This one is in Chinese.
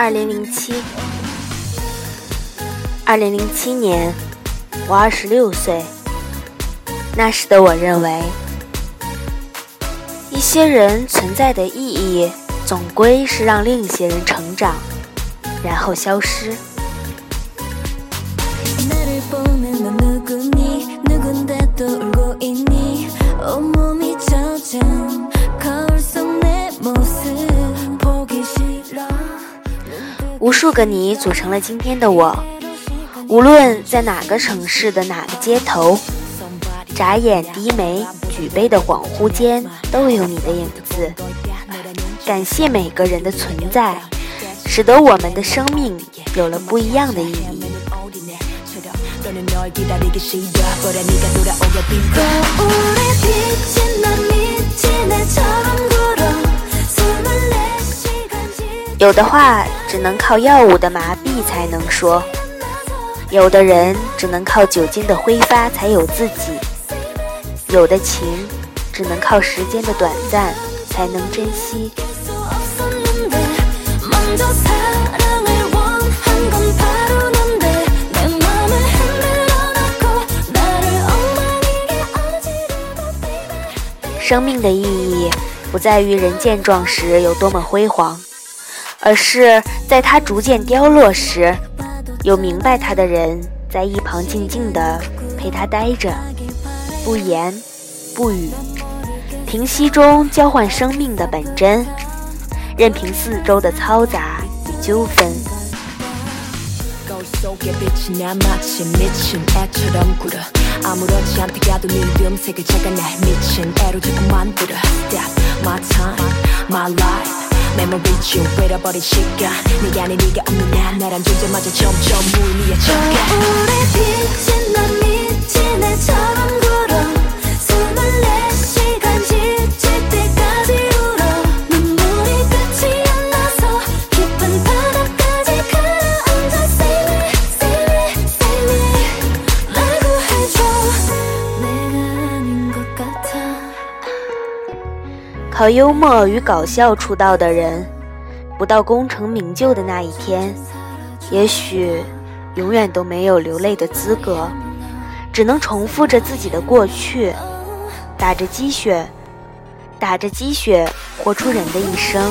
二零零七，二零零七年，我二十六岁。那时的我认为，一些人存在的意义，总归是让另一些人成长，然后消失。无数个你组成了今天的我，无论在哪个城市的哪个街头，眨眼、低眉、举杯的恍惚间，都有你的影子。感谢每个人的存在，使得我们的生命有了不一样的意义。有的话只能靠药物的麻痹才能说，有的人只能靠酒精的挥发才有自己，有的情只能靠时间的短暂才能珍惜。生命的意义不在于人健壮时有多么辉煌。而是在他逐渐凋落时，有明白他的人在一旁静静地陪他待着，不言不语，平息中交换生命的本真，任凭四周的嘈杂与纠纷。靠幽默与搞笑出道的人。不到功成名就的那一天，也许永远都没有流泪的资格，只能重复着自己的过去，打着鸡血，打着鸡血，活出人的一生。